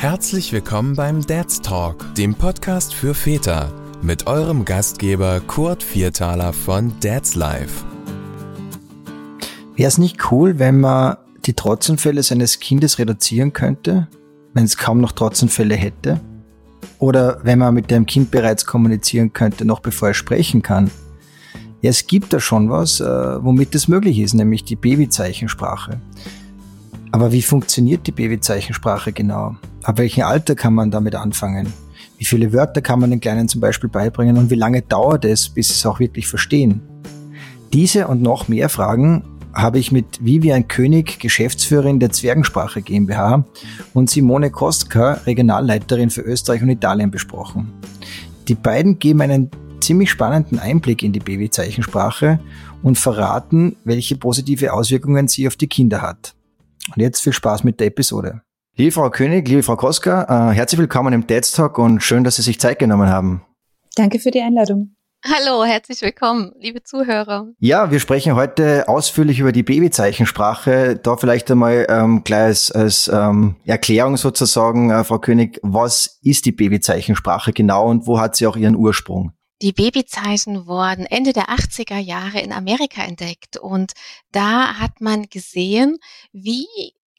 Herzlich willkommen beim Dad's Talk, dem Podcast für Väter, mit eurem Gastgeber Kurt Viertaler von Dad's Life. Wäre es nicht cool, wenn man die Trotzenfälle seines Kindes reduzieren könnte, wenn es kaum noch Trotzenfälle hätte? Oder wenn man mit dem Kind bereits kommunizieren könnte, noch bevor er sprechen kann? Ja, es gibt da schon was, äh, womit das möglich ist, nämlich die Babyzeichensprache. Aber wie funktioniert die Babyzeichensprache genau? Ab welchem Alter kann man damit anfangen? Wie viele Wörter kann man den Kleinen zum Beispiel beibringen und wie lange dauert es, bis sie es auch wirklich verstehen? Diese und noch mehr Fragen habe ich mit Vivian König, Geschäftsführerin der Zwergensprache GmbH und Simone Kostka, Regionalleiterin für Österreich und Italien besprochen. Die beiden geben einen ziemlich spannenden Einblick in die Babyzeichensprache und verraten, welche positive Auswirkungen sie auf die Kinder hat. Und jetzt viel Spaß mit der Episode. Liebe Frau König, liebe Frau Koska, äh, herzlich willkommen im Dad's Talk und schön, dass Sie sich Zeit genommen haben. Danke für die Einladung. Hallo, herzlich willkommen, liebe Zuhörer. Ja, wir sprechen heute ausführlich über die Babyzeichensprache. Da vielleicht einmal ähm, gleich als, als ähm, Erklärung sozusagen, äh, Frau König, was ist die Babyzeichensprache genau und wo hat sie auch ihren Ursprung? Die Babyzeichen wurden Ende der 80er Jahre in Amerika entdeckt und da hat man gesehen, wie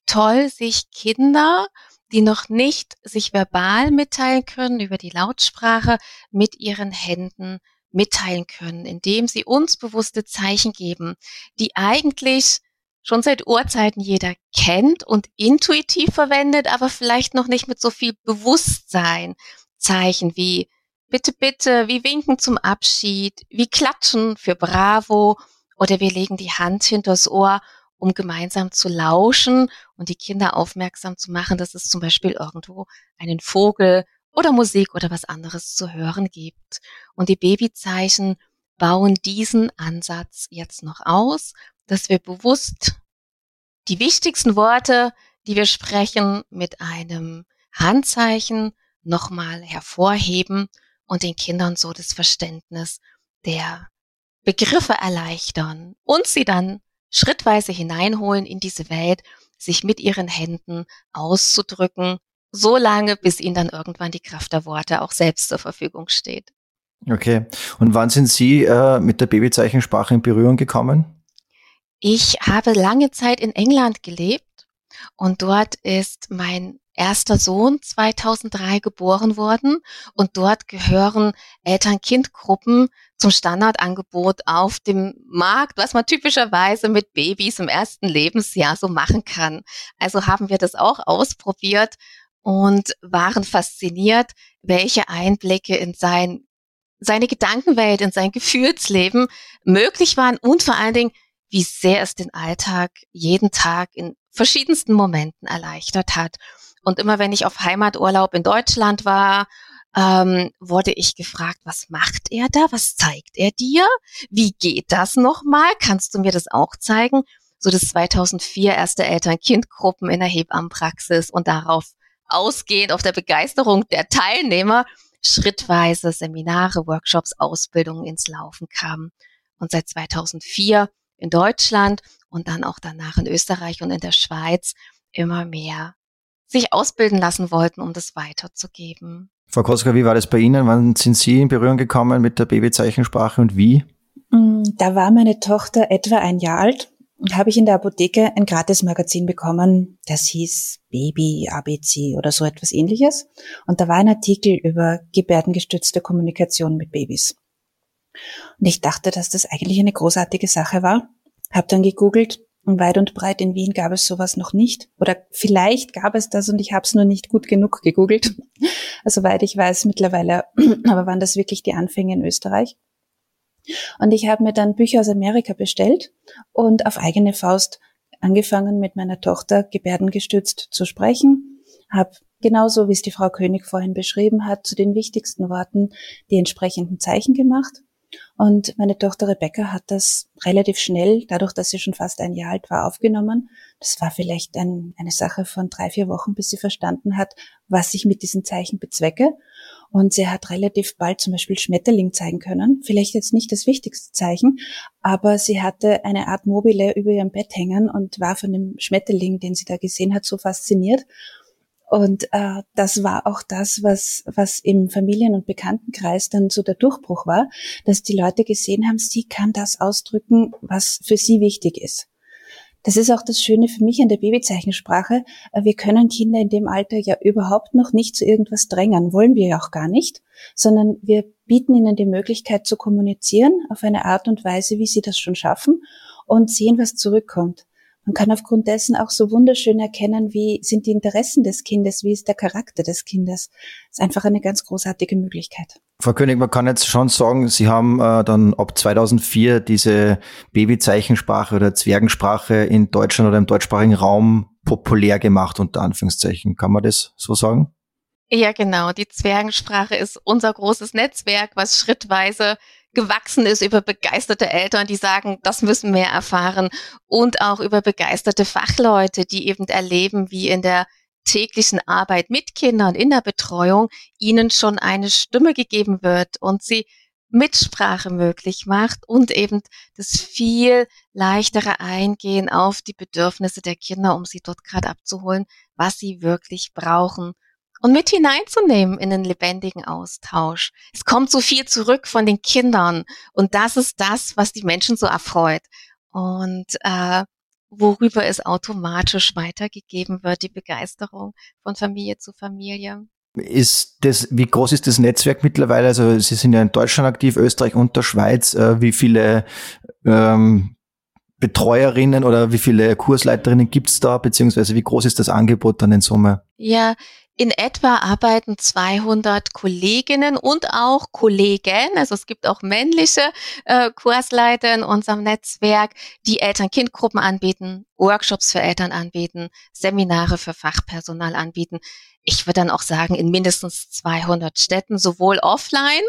toll sich Kinder, die noch nicht sich verbal mitteilen können über die Lautsprache, mit ihren Händen mitteilen können, indem sie uns bewusste Zeichen geben, die eigentlich schon seit Urzeiten jeder kennt und intuitiv verwendet, aber vielleicht noch nicht mit so viel Bewusstsein. Zeichen wie bitte, bitte, wie winken zum Abschied, wie klatschen für Bravo oder wir legen die Hand hinters Ohr, um gemeinsam zu lauschen und die Kinder aufmerksam zu machen, dass es zum Beispiel irgendwo einen Vogel oder Musik oder was anderes zu hören gibt. Und die Babyzeichen bauen diesen Ansatz jetzt noch aus, dass wir bewusst die wichtigsten Worte, die wir sprechen, mit einem Handzeichen nochmal hervorheben und den Kindern so das Verständnis der Begriffe erleichtern und sie dann schrittweise hineinholen in diese Welt, sich mit ihren Händen auszudrücken, so lange, bis ihnen dann irgendwann die Kraft der Worte auch selbst zur Verfügung steht. Okay. Und wann sind Sie äh, mit der Babyzeichensprache in Berührung gekommen? Ich habe lange Zeit in England gelebt und dort ist mein erster Sohn 2003 geboren worden und dort gehören Eltern-Kind-Gruppen zum Standardangebot auf dem Markt, was man typischerweise mit Babys im ersten Lebensjahr so machen kann. Also haben wir das auch ausprobiert und waren fasziniert, welche Einblicke in sein, seine Gedankenwelt, in sein Gefühlsleben möglich waren und vor allen Dingen, wie sehr es den Alltag jeden Tag in verschiedensten Momenten erleichtert hat. Und immer wenn ich auf Heimaturlaub in Deutschland war, ähm, wurde ich gefragt, was macht er da? Was zeigt er dir? Wie geht das nochmal? Kannst du mir das auch zeigen? So das 2004 erste Eltern-Kind-Gruppen in der Hebammenpraxis und darauf ausgehend auf der Begeisterung der Teilnehmer schrittweise Seminare, Workshops, Ausbildungen ins Laufen kamen. Und seit 2004 in Deutschland und dann auch danach in Österreich und in der Schweiz immer mehr sich ausbilden lassen wollten, um das weiterzugeben. Frau Koska, wie war das bei Ihnen? Wann sind Sie in Berührung gekommen mit der Babyzeichensprache und wie? Mm, da war meine Tochter etwa ein Jahr alt und habe ich in der Apotheke ein Gratis-Magazin bekommen, das hieß Baby ABC oder so etwas ähnliches. Und da war ein Artikel über gebärdengestützte Kommunikation mit Babys. Und ich dachte, dass das eigentlich eine großartige Sache war. Hab dann gegoogelt und weit und breit in Wien gab es sowas noch nicht. Oder vielleicht gab es das und ich habe es nur nicht gut genug gegoogelt. Also weit ich weiß mittlerweile, aber waren das wirklich die Anfänge in Österreich. Und ich habe mir dann Bücher aus Amerika bestellt und auf eigene Faust angefangen mit meiner Tochter gebärdengestützt zu sprechen, habe genauso wie es die Frau König vorhin beschrieben hat, zu den wichtigsten Worten die entsprechenden Zeichen gemacht und meine Tochter Rebecca hat das relativ schnell, dadurch, dass sie schon fast ein Jahr alt war, aufgenommen. Das war vielleicht ein, eine Sache von drei, vier Wochen, bis sie verstanden hat, was ich mit diesen Zeichen bezwecke. Und sie hat relativ bald zum Beispiel Schmetterling zeigen können. Vielleicht jetzt nicht das wichtigste Zeichen, aber sie hatte eine Art Mobile über ihrem Bett hängen und war von dem Schmetterling, den sie da gesehen hat, so fasziniert Und äh, das war auch das, was, was im Familien- und Bekanntenkreis dann so der Durchbruch war, dass die Leute gesehen haben, sie kann das ausdrücken, was für sie wichtig ist. Das ist auch das Schöne für mich an der Babyzeichensprache. Äh, wir können Kinder in dem Alter ja überhaupt noch nicht zu irgendwas drängen, wollen wir ja auch gar nicht, sondern wir bieten ihnen die Möglichkeit zu kommunizieren auf eine Art und Weise, wie sie das schon schaffen und sehen, was zurückkommt. Man kann aufgrund dessen auch so wunderschön erkennen, wie sind die Interessen des Kindes, wie ist der Charakter des Kindes. Das ist einfach eine ganz großartige Möglichkeit. Frau König, man kann jetzt schon sagen, Sie haben äh, dann ab 2004 diese Babyzeichensprache oder Zwergensprache in Deutschland oder im deutschsprachigen Raum populär gemacht, unter Anführungszeichen. Kann man das so sagen? Ja, genau. Die Zwergensprache ist unser großes Netzwerk, was schrittweise gewachsen ist über begeisterte Eltern, die sagen, das müssen wir erfahren. Und auch über begeisterte Fachleute, die eben erleben, wie in der täglichen Arbeit mit Kindern in der Betreuung ihnen schon eine Stimme gegeben wird und sie Mitsprache möglich macht und eben das viel leichtere Eingehen auf die Bedürfnisse der Kinder, um sie dort gerade abzuholen, was sie wirklich brauchen und mit hineinzunehmen in den lebendigen Austausch. Es kommt so viel zurück von den Kindern und das ist das, was die Menschen so erfreut und äh, worüber es automatisch weitergegeben wird, die Begeisterung von Familie zu Familie. Ist das, wie groß ist das Netzwerk mittlerweile? Also Sie sind ja in Deutschland aktiv, Österreich und der Schweiz. Äh, wie viele ähm, Betreuerinnen oder wie viele Kursleiterinnen gibt's da, beziehungsweise wie groß ist das Angebot dann in Summe? Ja, in etwa arbeiten 200 Kolleginnen und auch Kollegen, also es gibt auch männliche äh, Kursleiter in unserem Netzwerk, die Eltern-Kind-Gruppen anbieten, Workshops für Eltern anbieten, Seminare für Fachpersonal anbieten. Ich würde dann auch sagen, in mindestens 200 Städten, sowohl offline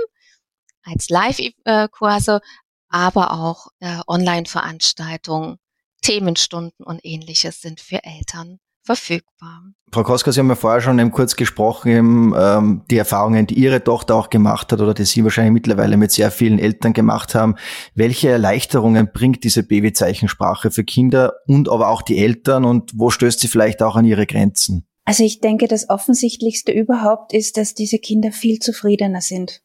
als Live-Kurse, aber auch äh, Online-Veranstaltungen, Themenstunden und ähnliches sind für Eltern verfügbar. Frau Koska, Sie haben ja vorher schon eben kurz gesprochen, eben, ähm, die Erfahrungen, die Ihre Tochter auch gemacht hat oder die Sie wahrscheinlich mittlerweile mit sehr vielen Eltern gemacht haben. Welche Erleichterungen bringt diese Babyzeichensprache für Kinder und aber auch die Eltern und wo stößt sie vielleicht auch an ihre Grenzen? Also ich denke, das Offensichtlichste überhaupt ist, dass diese Kinder viel zufriedener sind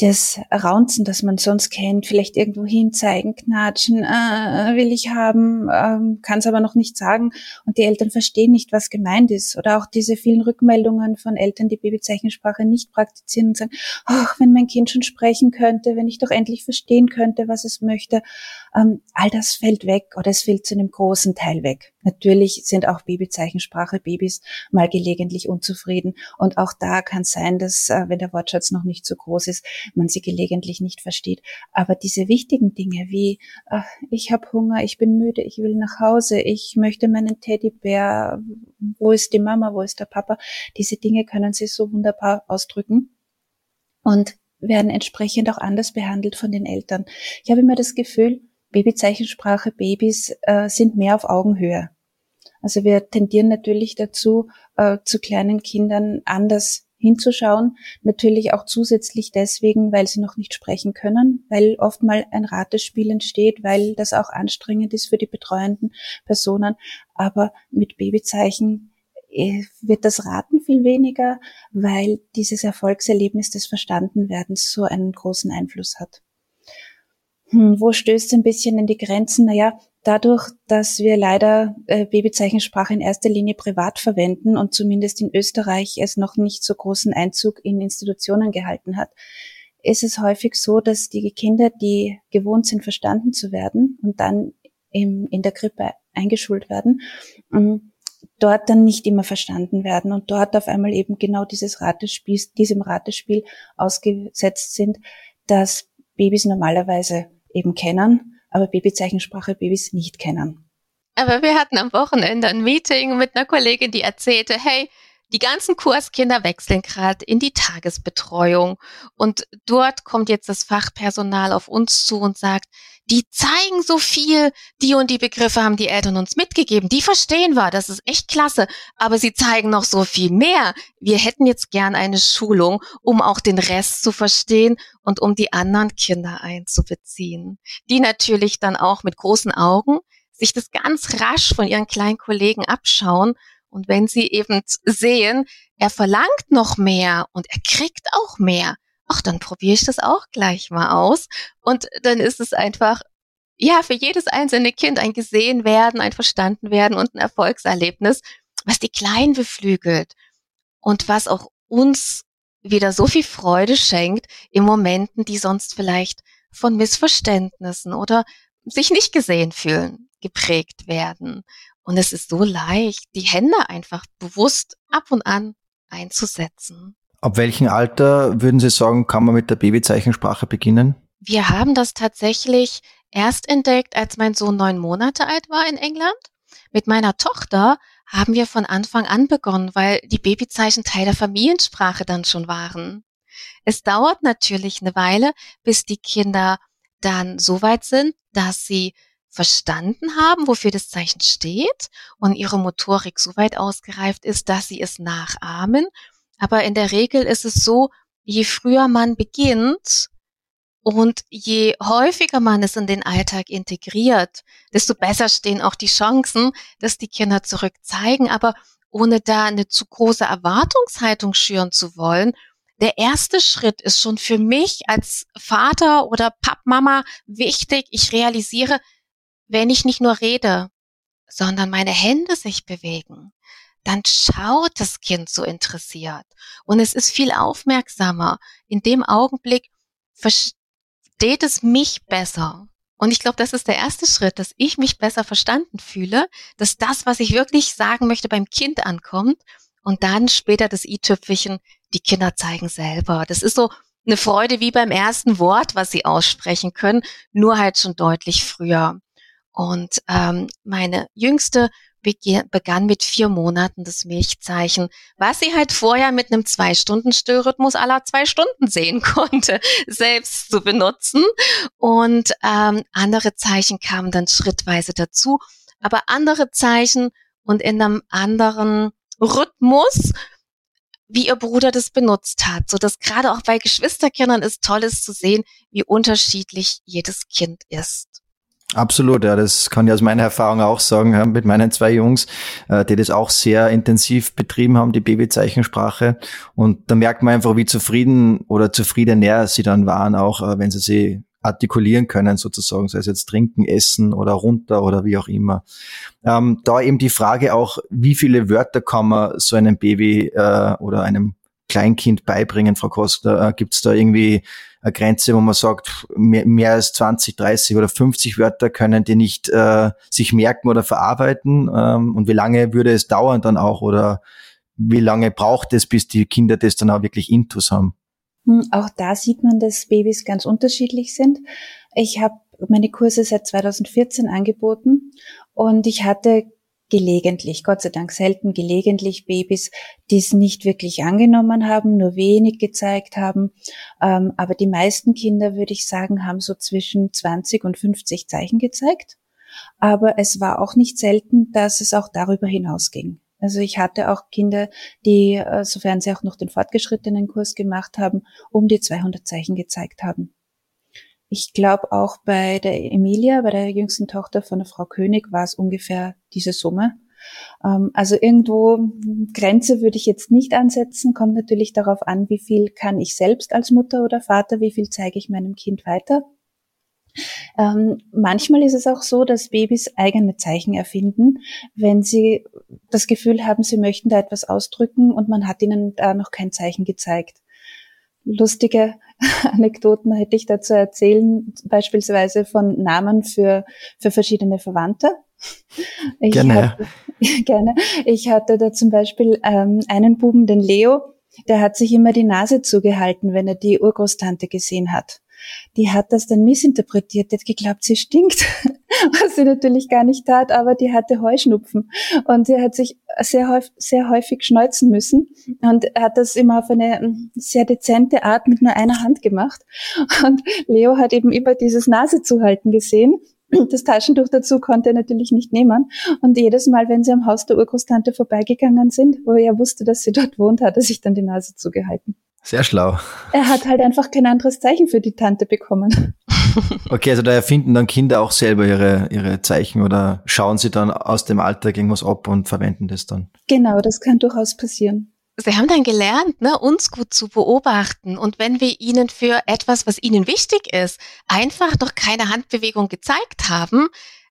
das Raunzen, das man sonst kennt, vielleicht irgendwo hinzeigen, knatschen, äh, will ich haben, ähm, kann es aber noch nicht sagen und die Eltern verstehen nicht, was gemeint ist. Oder auch diese vielen Rückmeldungen von Eltern, die Babyzeichensprache nicht praktizieren und sagen, ach, wenn mein Kind schon sprechen könnte, wenn ich doch endlich verstehen könnte, was es möchte. Ähm, all das fällt weg oder es fällt zu einem großen Teil weg. Natürlich sind auch Babyzeichensprache Babys mal gelegentlich unzufrieden und auch da kann es sein, dass äh, wenn der Wortschatz noch nicht so groß ist, man sie gelegentlich nicht versteht. Aber diese wichtigen Dinge wie äh, ich habe Hunger, ich bin müde, ich will nach Hause, ich möchte meinen Teddybär, wo ist die Mama, wo ist der Papa, diese Dinge können sie so wunderbar ausdrücken und werden entsprechend auch anders behandelt von den Eltern. Ich habe immer das Gefühl, Babyzeichensprache, Babys äh, sind mehr auf Augenhöhe. Also wir tendieren natürlich dazu, äh, zu kleinen Kindern anders hinzuschauen. Natürlich auch zusätzlich deswegen, weil sie noch nicht sprechen können, weil oft mal ein Ratespiel entsteht, weil das auch anstrengend ist für die betreuenden Personen. Aber mit Babyzeichen äh, wird das Raten viel weniger, weil dieses Erfolgserlebnis des Verstandenwerdens so einen großen Einfluss hat. Hm, wo stößt ein bisschen in die Grenzen? Naja, dadurch, dass wir leider äh, Babyzeichensprache in erster Linie privat verwenden und zumindest in Österreich es noch nicht so großen Einzug in Institutionen gehalten hat, ist es häufig so, dass die Kinder, die gewohnt sind, verstanden zu werden und dann im, in der Krippe eingeschult werden, ähm, dort dann nicht immer verstanden werden und dort auf einmal eben genau dieses Ratespiel, diesem Ratespiel ausgesetzt sind, dass Babys normalerweise eben kennen, aber Babyzeichensprache Babys nicht kennen. Aber wir hatten am Wochenende ein Meeting mit einer Kollegin, die erzählte, hey, die ganzen Kurskinder wechseln gerade in die Tagesbetreuung. Und dort kommt jetzt das Fachpersonal auf uns zu und sagt, die zeigen so viel, die und die Begriffe haben die Eltern uns mitgegeben, die verstehen wir, das ist echt klasse, aber sie zeigen noch so viel mehr. Wir hätten jetzt gern eine Schulung, um auch den Rest zu verstehen und um die anderen Kinder einzubeziehen, die natürlich dann auch mit großen Augen sich das ganz rasch von ihren kleinen Kollegen abschauen Und wenn sie eben sehen, er verlangt noch mehr und er kriegt auch mehr, ach, dann probiere ich das auch gleich mal aus. Und dann ist es einfach, ja, für jedes einzelne Kind ein gesehen werden, ein verstanden werden und ein Erfolgserlebnis, was die Kleinen beflügelt und was auch uns wieder so viel Freude schenkt in Momenten, die sonst vielleicht von Missverständnissen oder sich nicht gesehen fühlen, geprägt werden. Und es ist so leicht, die Hände einfach bewusst ab und an einzusetzen. Ab welchem Alter würden Sie sagen, kann man mit der Babyzeichensprache beginnen? Wir haben das tatsächlich erst entdeckt, als mein Sohn neun Monate alt war in England. Mit meiner Tochter haben wir von Anfang an begonnen, weil die Babyzeichen Teil der Familiensprache dann schon waren. Es dauert natürlich eine Weile, bis die Kinder dann so weit sind, dass sie verstanden haben, wofür das Zeichen steht und ihre Motorik so weit ausgereift ist, dass sie es nachahmen. Aber in der Regel ist es so, je früher man beginnt und je häufiger man es in den Alltag integriert, desto besser stehen auch die Chancen, dass die Kinder zurück zeigen. Aber ohne da eine zu große Erwartungshaltung schüren zu wollen, der erste Schritt ist schon für mich als Vater oder Pappmama wichtig. Ich realisiere, wenn ich nicht nur rede, sondern meine Hände sich bewegen, dann schaut das Kind so interessiert und es ist viel aufmerksamer. In dem Augenblick versteht es mich besser. Und ich glaube, das ist der erste Schritt, dass ich mich besser verstanden fühle, dass das, was ich wirklich sagen möchte, beim Kind ankommt und dann später das i-Tüpfelchen, die Kinder zeigen selber. Das ist so eine Freude wie beim ersten Wort, was sie aussprechen können, nur halt schon deutlich früher. Und ähm, meine jüngste begann mit vier Monaten das Milchzeichen, was sie halt vorher mit einem Zwei-Stunden-Stillrhythmus aller zwei Stunden sehen konnte, selbst zu benutzen. Und ähm, andere Zeichen kamen dann schrittweise dazu, aber andere Zeichen und in einem anderen Rhythmus, wie ihr Bruder das benutzt hat, so dass gerade auch bei Geschwisterkindern es toll ist zu sehen, wie unterschiedlich jedes Kind ist. Absolut, ja, das kann ich aus meiner Erfahrung auch sagen, ja, mit meinen zwei Jungs, äh, die das auch sehr intensiv betrieben haben, die Babyzeichensprache. Und da merkt man einfach, wie zufrieden oder zufriedener sie dann waren, auch äh, wenn sie sie artikulieren können, sozusagen, sei es jetzt trinken, essen oder runter oder wie auch immer. Ähm, da eben die Frage auch, wie viele Wörter kann man so einem Baby äh, oder einem Kleinkind beibringen, Frau Koster? Äh, Gibt es da irgendwie eine Grenze, wo man sagt, mehr, mehr, als 20, 30 oder 50 Wörter können die nicht äh, sich merken oder verarbeiten? Ähm, und wie lange würde es dauern dann auch oder wie lange braucht es, bis die Kinder das dann auch wirklich intus haben? Hm, auch da sieht man, dass Babys ganz unterschiedlich sind. Ich habe meine Kurse seit 2014 angeboten und ich hatte gelegentlich, Gott sei Dank selten gelegentlich Babys, die es nicht wirklich angenommen haben, nur wenig gezeigt haben. Ähm, aber die meisten Kinder, würde ich sagen, haben so zwischen 20 und 50 Zeichen gezeigt. Aber es war auch nicht selten, dass es auch darüber hinausging. Also ich hatte auch Kinder, die, äh, sofern sie auch noch den fortgeschrittenen Kurs gemacht haben, um die 200 Zeichen gezeigt haben. Ich glaube auch bei der Emilia, bei der jüngsten Tochter von der Frau König, war es ungefähr diese Summe. Ähm, also irgendwo Grenze würde ich jetzt nicht ansetzen, kommt natürlich darauf an, wie viel kann ich selbst als Mutter oder Vater, wie viel zeige ich meinem Kind weiter. Ähm, manchmal ist es auch so, dass Babys eigene Zeichen erfinden, wenn sie das Gefühl haben, sie möchten da etwas ausdrücken und man hat ihnen da noch kein Zeichen gezeigt. Lustige Anekdoten hätte ich dazu erzählen, beispielsweise von Namen für, für verschiedene Verwandte. Ich gerne. Hatte, gerne. Ich hatte da zum Beispiel ähm, einen Buben, den Leo, der hat sich immer die Nase zugehalten, wenn er die Urgroßtante gesehen hat die hat das dann missinterpretiert, die hat geglaubt, sie stinkt, was sie natürlich gar nicht tat, aber die hatte Heuschnupfen und sie hat sich sehr häufig, sehr häufig schneuzen müssen und hat das immer auf eine hm, sehr dezente Art mit nur einer Hand gemacht und Leo hat eben immer dieses Nasezuhalten gesehen das Taschentuch dazu konnte er natürlich nicht nehmen. Und jedes Mal, wenn sie am Haus der Urgroßtante vorbeigegangen sind, wo er wusste, dass sie dort wohnt, hat er sich dann die Nase zugehalten. Sehr schlau. Er hat halt einfach kein anderes Zeichen für die Tante bekommen. Okay, also da erfinden dann Kinder auch selber ihre, ihre Zeichen oder schauen sie dann aus dem Alltag irgendwas ab und verwenden das dann? Genau, das kann durchaus passieren. Sie haben dann gelernt, ne, uns gut zu beobachten. Und wenn wir ihnen für etwas, was ihnen wichtig ist, einfach noch keine Handbewegung gezeigt haben,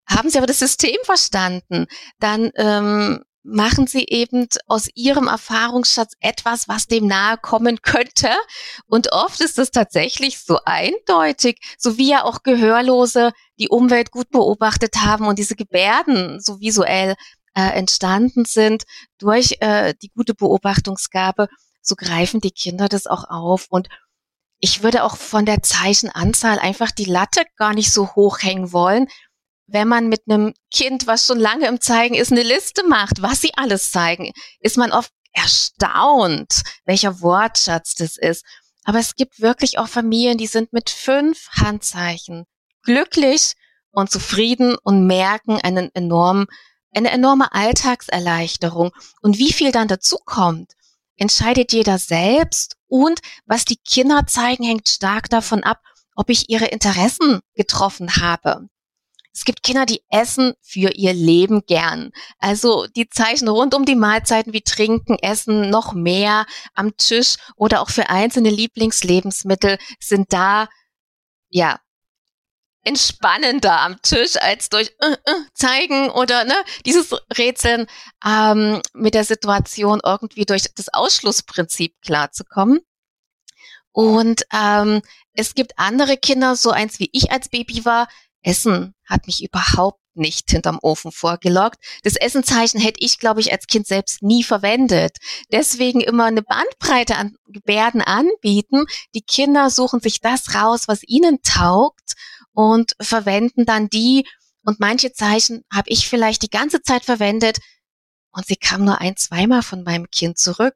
haben sie aber das System verstanden, dann ähm, machen sie eben aus ihrem Erfahrungsschatz etwas, was dem nahe kommen könnte. Und oft ist es tatsächlich so eindeutig, so wie ja auch Gehörlose die Umwelt gut beobachtet haben und diese Gebärden so visuell äh, entstanden sind durch äh, die gute Beobachtungsgabe, so greifen die Kinder das auch auf. Und ich würde auch von der Zeichenanzahl einfach die Latte gar nicht so hoch hängen wollen, wenn man mit einem Kind, was schon lange im Zeigen ist, eine Liste macht, was sie alles zeigen, ist man oft erstaunt, welcher Wortschatz das ist. Aber es gibt wirklich auch Familien, die sind mit fünf Handzeichen glücklich und zufrieden und merken einen enormen, eine enorme Alltagserleichterung. Und wie viel dann dazu kommt, entscheidet jeder selbst. Und was die Kinder zeigen, hängt stark davon ab, ob ich ihre Interessen getroffen habe. Es gibt Kinder, die essen für ihr Leben gern. Also die Zeichen rund um die Mahlzeiten wie Trinken, Essen noch mehr am Tisch oder auch für einzelne Lieblingslebensmittel sind da, ja, entspannender am Tisch als durch äh, äh, zeigen oder ne, dieses Rätseln ähm, mit der Situation irgendwie durch das Ausschlussprinzip klarzukommen. Und ähm, es gibt andere Kinder, so eins wie ich als Baby war, Essen hat mich überhaupt nicht hinterm Ofen vorgelockt. Das Essenzeichen hätte ich, glaube ich, als Kind selbst nie verwendet. Deswegen immer eine Bandbreite an Gebärden anbieten. Die Kinder suchen sich das raus, was ihnen taugt und verwenden dann die. Und manche Zeichen habe ich vielleicht die ganze Zeit verwendet und sie kam nur ein, zweimal von meinem Kind zurück.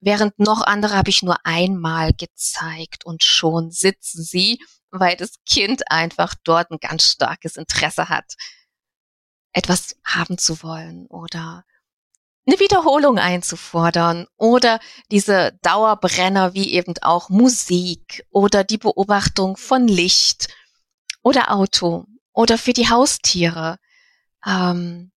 Während noch andere habe ich nur einmal gezeigt und schon sitzen sie weil das Kind einfach dort ein ganz starkes Interesse hat, etwas haben zu wollen oder eine Wiederholung einzufordern oder diese Dauerbrenner wie eben auch Musik oder die Beobachtung von Licht oder Auto oder für die Haustiere. Ähm,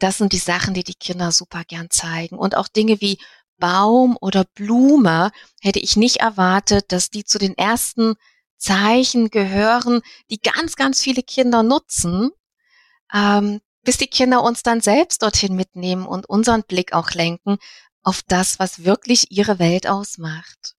das sind die Sachen, die die Kinder super gern zeigen. Und auch Dinge wie Baum oder Blume hätte ich nicht erwartet, dass die zu den ersten Zeichen gehören, die ganz, ganz viele Kinder nutzen, ähm, bis die Kinder uns dann selbst dorthin mitnehmen und unseren Blick auch lenken auf das, was wirklich ihre Welt ausmacht.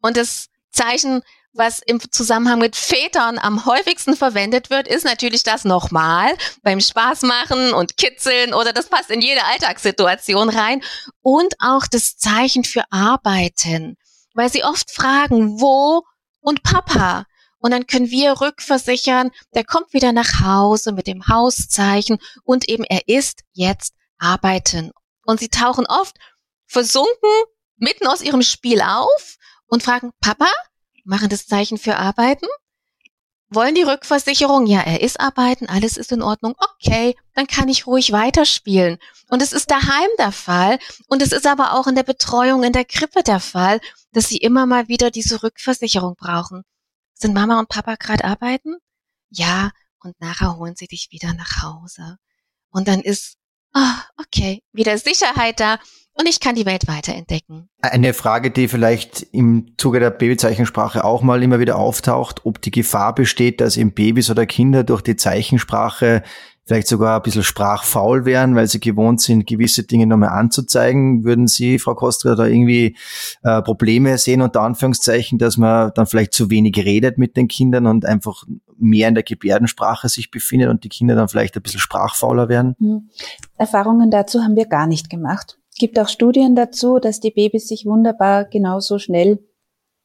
Und das Zeichen, was im Zusammenhang mit Vätern am häufigsten verwendet wird, ist natürlich das nochmal beim Spaß machen und kitzeln oder das passt in jede Alltagssituation rein und auch das Zeichen für Arbeiten, weil sie oft fragen, wo und Papa. Und dann können wir rückversichern, der kommt wieder nach Hause mit dem Hauszeichen und eben er ist jetzt arbeiten. Und sie tauchen oft versunken mitten aus ihrem Spiel auf und fragen, Papa, machen das Zeichen für arbeiten? Wollen die Rückversicherung? Ja, er ist arbeiten, alles ist in Ordnung. Okay, dann kann ich ruhig weiterspielen. Und es ist daheim der Fall. Und es ist aber auch in der Betreuung in der Krippe der Fall, dass sie immer mal wieder diese Rückversicherung brauchen. Sind Mama und Papa gerade arbeiten? Ja, und nachher holen sie dich wieder nach Hause. Und dann ist, oh, okay, wieder Sicherheit da und ich kann die Welt weiterentdecken. Eine Frage, die vielleicht im Zuge der Babyzeichensprache auch mal immer wieder auftaucht, ob die Gefahr besteht, dass eben Babys oder Kinder durch die Zeichensprache vielleicht sogar ein bisschen sprachfaul wären, weil sie gewohnt sind, gewisse Dinge nochmal anzuzeigen. Würden Sie, Frau Kostra, da irgendwie äh, Probleme sehen, unter Anführungszeichen, dass man dann vielleicht zu wenig redet mit den Kindern und einfach mehr in der Gebärdensprache sich befindet und die Kinder dann vielleicht ein bisschen sprachfauler werden? Hm. Erfahrungen dazu haben wir gar nicht gemacht. Es gibt auch Studien dazu, dass die Babys sich wunderbar genauso schnell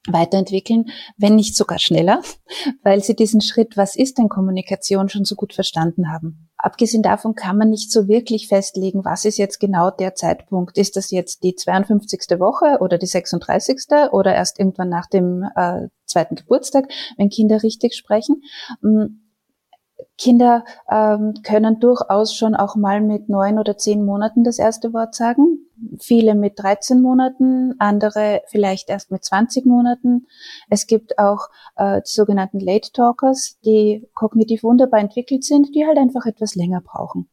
weiterentwickeln, wenn nicht sogar schneller, weil sie diesen Schritt, was ist denn Kommunikation, schon so gut verstanden haben. Abgesehen davon kann man nicht so wirklich festlegen, was ist jetzt genau der Zeitpunkt. Ist das jetzt die 52. Woche oder die 36. oder erst irgendwann nach dem äh, zweiten Geburtstag, wenn Kinder richtig sprechen. Kinder ähm, können durchaus schon auch mal mit neun oder zehn Monaten das erste Wort sagen. viele mit 13 Monaten, andere vielleicht erst mit 20 Monaten. Es gibt auch äh, die sogenannten Late Talkers, die kognitiv wunderbar entwickelt sind, die halt einfach etwas länger brauchen.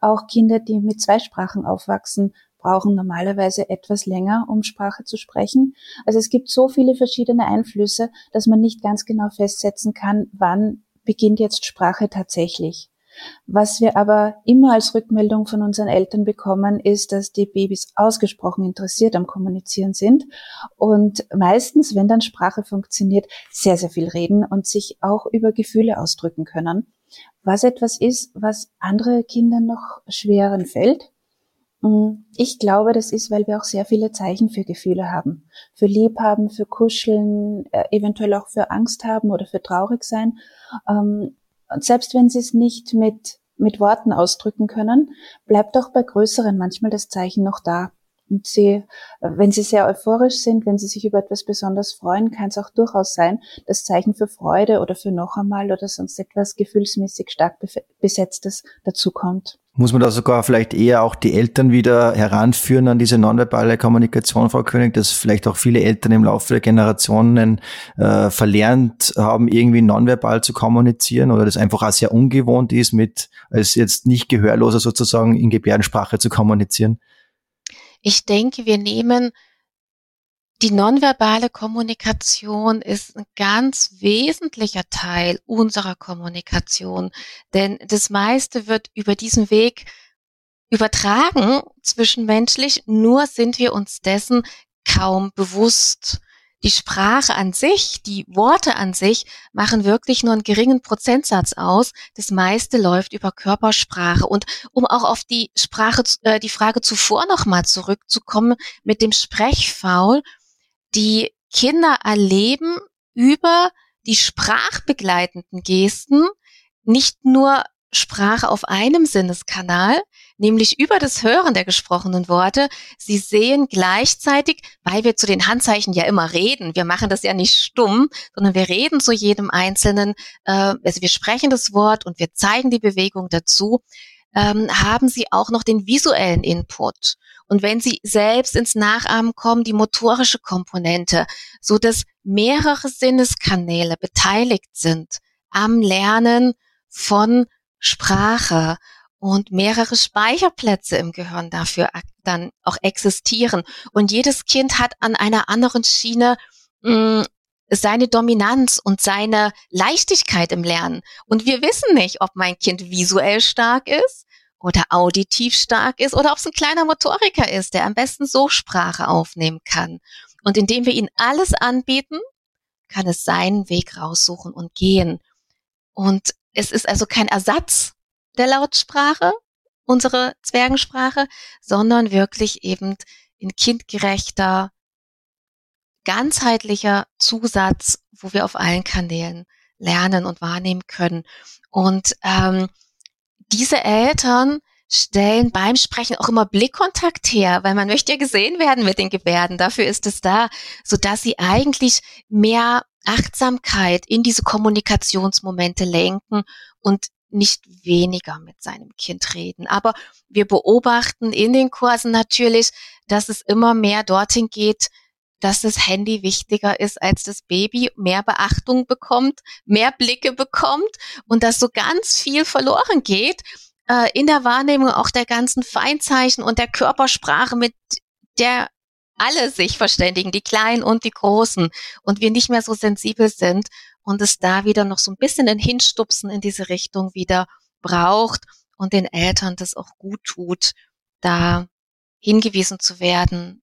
Auch Kinder, die mit zwei Sprachen aufwachsen, brauchen normalerweise etwas länger, um Sprache zu sprechen. Also es gibt so viele verschiedene Einflüsse, dass man nicht ganz genau festsetzen kann, wann beginnt jetzt Sprache tatsächlich. Was wir aber immer als Rückmeldung von unseren Eltern bekommen, ist, dass die Babys ausgesprochen interessiert am Kommunizieren sind und meistens, wenn dann Sprache funktioniert, sehr, sehr viel reden und sich auch über Gefühle ausdrücken können. Was etwas ist, was andere Kinder noch schweren fällt. Mm, ich glaube, das ist, weil wir auch sehr viele Zeichen für Gefühle haben. Für Liebhaben, für Kuscheln, äh, eventuell auch für Angst haben oder für traurig sein. Ähm, und selbst wenn sie es nicht mit, mit Worten ausdrücken können, bleibt auch bei größeren manchmal das Zeichen noch da. Und sie, wenn sie sehr euphorisch sind, wenn sie sich über etwas besonders freuen, kann es auch durchaus sein, dass Zeichen für Freude oder für noch einmal oder sonst etwas gefühlsmäßig stark besetztes dazukommt. Muss man da sogar vielleicht eher auch die Eltern wieder heranführen an diese nonverbale Kommunikation, Frau König, dass vielleicht auch viele Eltern im Laufe der Generationen äh, verlernt haben, irgendwie nonverbal zu kommunizieren oder das einfach auch sehr ungewohnt ist, mit als jetzt nicht Gehörloser sozusagen in Gebärdensprache zu kommunizieren? Ich denke, wir nehmen die nonverbale Kommunikation ist ein ganz wesentlicher Teil unserer Kommunikation, denn das meiste wird über diesen Weg übertragen zwischenmenschlich, nur sind wir uns dessen kaum bewusst. Die Sprache an sich, die Worte an sich machen wirklich nur einen geringen Prozentsatz aus. Das meiste läuft über Körpersprache. Und um auch auf die Sprache, äh, die Frage zuvor nochmal zurückzukommen mit dem Sprechfaul, die Kinder erleben über die sprachbegleitenden Gesten nicht nur Sprache auf einem Sinneskanal, nämlich über das Hören der gesprochenen Worte. Sie sehen gleichzeitig, weil wir zu den Handzeichen ja immer reden, wir machen das ja nicht stumm, sondern wir reden zu jedem Einzelnen, äh, also wir sprechen das Wort und wir zeigen die Bewegung dazu, ähm, haben sie auch noch den visuellen Input. Und wenn sie selbst ins Nachahmen kommen, die motorische Komponente, so dass mehrere Sinneskanäle beteiligt sind am Lernen von Sprache und mehrere Speicherplätze im Gehirn dafür dann auch existieren. Und jedes Kind hat an einer anderen Schiene mh, hm, seine Dominanz und seine Leichtigkeit im Lernen. Und wir wissen nicht, ob mein Kind visuell stark ist oder auditiv stark ist oder ob es ein kleiner Motoriker ist, der am besten so Sprache aufnehmen kann. Und indem wir ihnen alles anbieten, kann es seinen Weg raussuchen und gehen. Und es ist also kein Ersatz der Lautsprache, unsere Zwergensprache, sondern wirklich eben in kindgerechter, ganzheitlicher Zusatz, wo wir auf allen Kanälen lernen und wahrnehmen können. Und ähm, diese Eltern stellen beim Sprechen auch immer Blickkontakt her, weil man möchte ja gesehen werden mit den Gebärden. Dafür ist es da, so dass sie eigentlich mehr Achtsamkeit in diese Kommunikationsmomente lenken und nicht weniger mit seinem Kind reden. Aber wir beobachten in den Kursen natürlich, dass es immer mehr dorthin geht, dass das Handy wichtiger ist als das Baby, mehr Beachtung bekommt, mehr Blicke bekommt und dass so ganz viel verloren geht äh, in der Wahrnehmung auch der ganzen Feinzeichen und der Körpersprache, mit der alle sich verständigen, die Kleinen und die Großen, und wir nicht mehr so sensibel sind und es da wieder noch so ein bisschen ein Hinstupsen in diese Richtung wieder braucht und den Eltern das auch gut tut, da hingewiesen zu werden,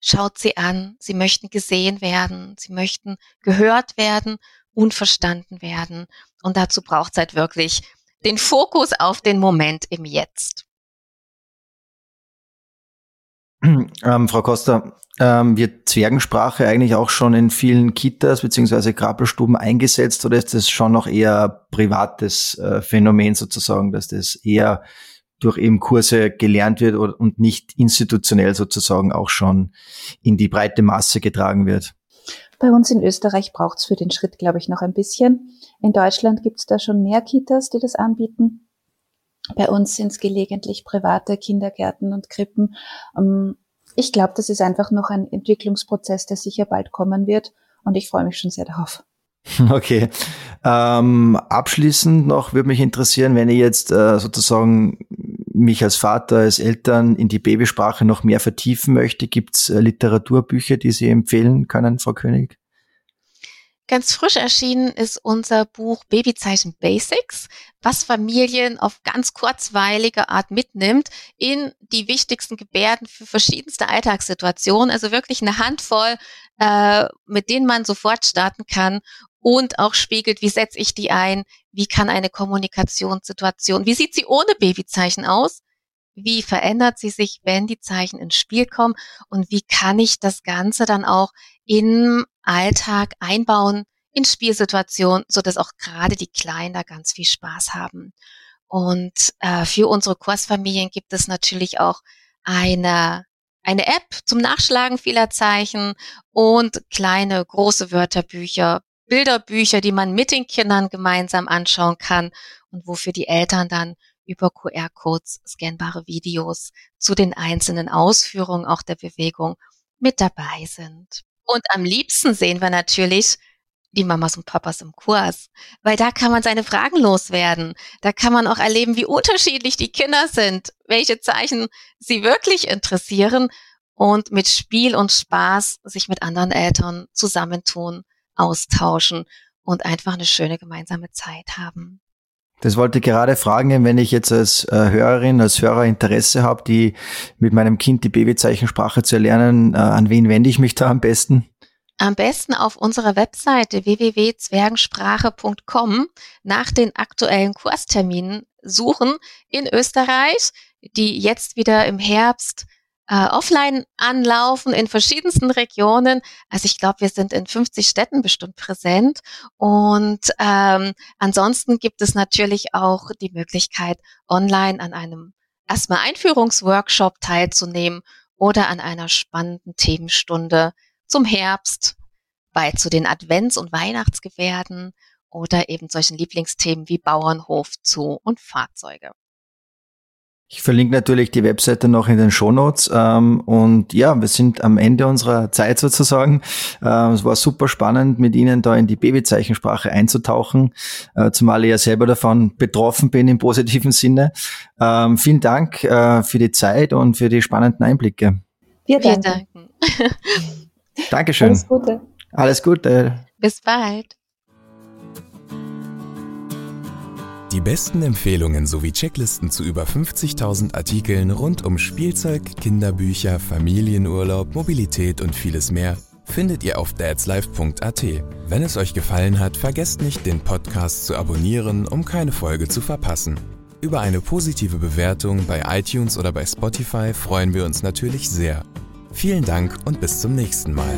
schaut sie an, sie möchten gesehen werden, sie möchten gehört werden und verstanden werden. Und dazu braucht es halt wirklich den Fokus auf den Moment im Jetzt. Ähm, Frau Costa, ähm, wird Zwergensprache eigentlich auch schon in vielen Kitas beziehungsweise Krabbelstuben eingesetzt oder ist das schon noch eher privates äh, Phänomen sozusagen, dass das eher durch eben Kurse gelernt wird und nicht institutionell sozusagen auch schon in die breite Masse getragen wird? Bei uns in Österreich braucht es für den Schritt, glaube ich, noch ein bisschen. In Deutschland gibt es da schon mehr Kitas, die das anbieten. Bei uns sind es gelegentlich private Kindergärten und Krippen. Ähm, ich glaube, das ist einfach noch ein Entwicklungsprozess, der sicher bald kommen wird. Und ich freue mich schon sehr darauf. Okay. Ähm, abschließend noch würde mich interessieren, wenn ihr jetzt äh, sozusagen mich als Vater, als Eltern in die Babysprache noch mehr vertiefen möchte, gibt's äh, Literaturbücher, die Sie empfehlen können, Frau König? Ganz frisch erschienen ist unser Buch Babyzeichen Basics, was Familien auf ganz kurzweilige Art mitnimmt in die wichtigsten Gebärden für verschiedenste Alltagssituationen. Also wirklich eine Handvoll, äh, mit denen man sofort starten kann und auch spiegelt, wie setze ich die ein, wie kann eine Kommunikationssituation, wie sieht sie ohne Babyzeichen aus, wie verändert sie sich, wenn die Zeichen ins Spiel kommen und wie kann ich das Ganze dann auch im Alltag einbauen, in Spielsituationen, so dass auch gerade die Kleinen da ganz viel Spaß haben. Und äh, für unsere Kursfamilien gibt es natürlich auch eine eine App zum Nachschlagen vieler Zeichen und kleine große Wörterbücher, Bilderbücher, die man mit den Kindern gemeinsam anschauen kann und wofür die Eltern dann über QR-Codes scannbare Videos zu den einzelnen Ausführungen auch der Bewegung mit dabei sind. Und am liebsten sehen wir natürlich die Mamas und Papas im Kurs, weil da kann man seine Fragen loswerden. Da kann man auch erleben, wie unterschiedlich die Kinder sind, welche Zeichen sie wirklich interessieren und mit Spiel und Spaß sich mit anderen Eltern zusammentun austauschen und einfach eine schöne gemeinsame Zeit haben. Das wollte ich gerade fragen, wenn ich jetzt als äh, Hörerin, als Hörer Interesse habe, die mit meinem Kind die Babyzeichensprache zu erlernen, äh, an wen wende ich mich da am besten? Am besten auf unserer Webseite www.zwergensprache.com nach den aktuellen Kursterminen suchen in Österreich, die jetzt wieder im Herbst äh, offline anlaufen in verschiedensten Regionen. Also ich glaube, wir sind in 50 Städten bestimmt präsent. Und ähm, ansonsten gibt es natürlich auch die Möglichkeit, online an einem erstmal Einführungsworkshop teilzunehmen oder an einer spannenden Themenstunde zum Herbst bei zu den Advents- und Weihnachtsgebärden oder eben solchen Lieblingsthemen wie Bauernhof, Zoo und Fahrzeuge. Ich verlinke natürlich die Webseite noch in den Shownotes. Ähm, und ja, wir sind am Ende unserer Zeit sozusagen. Ähm, es war super spannend, mit Ihnen da in die Babyzeichensprache einzutauchen, äh, zumal ich ja selber davon betroffen bin im positiven Sinne. Ähm, vielen Dank äh, für die Zeit und für die spannenden Einblicke. Wir danken. Dankeschön. Alles Gute. Alles Gute. Bis bald. Die besten Empfehlungen sowie Checklisten zu über 50.000 Artikeln rund um Spielzeug, Kinderbücher, Familienurlaub, Mobilität und vieles mehr findet ihr auf dadslife.at. Wenn es euch gefallen hat, vergesst nicht, den Podcast zu abonnieren, um keine Folge zu verpassen. Über eine positive Bewertung bei iTunes oder bei Spotify freuen wir uns natürlich sehr. Vielen Dank und bis zum nächsten Mal.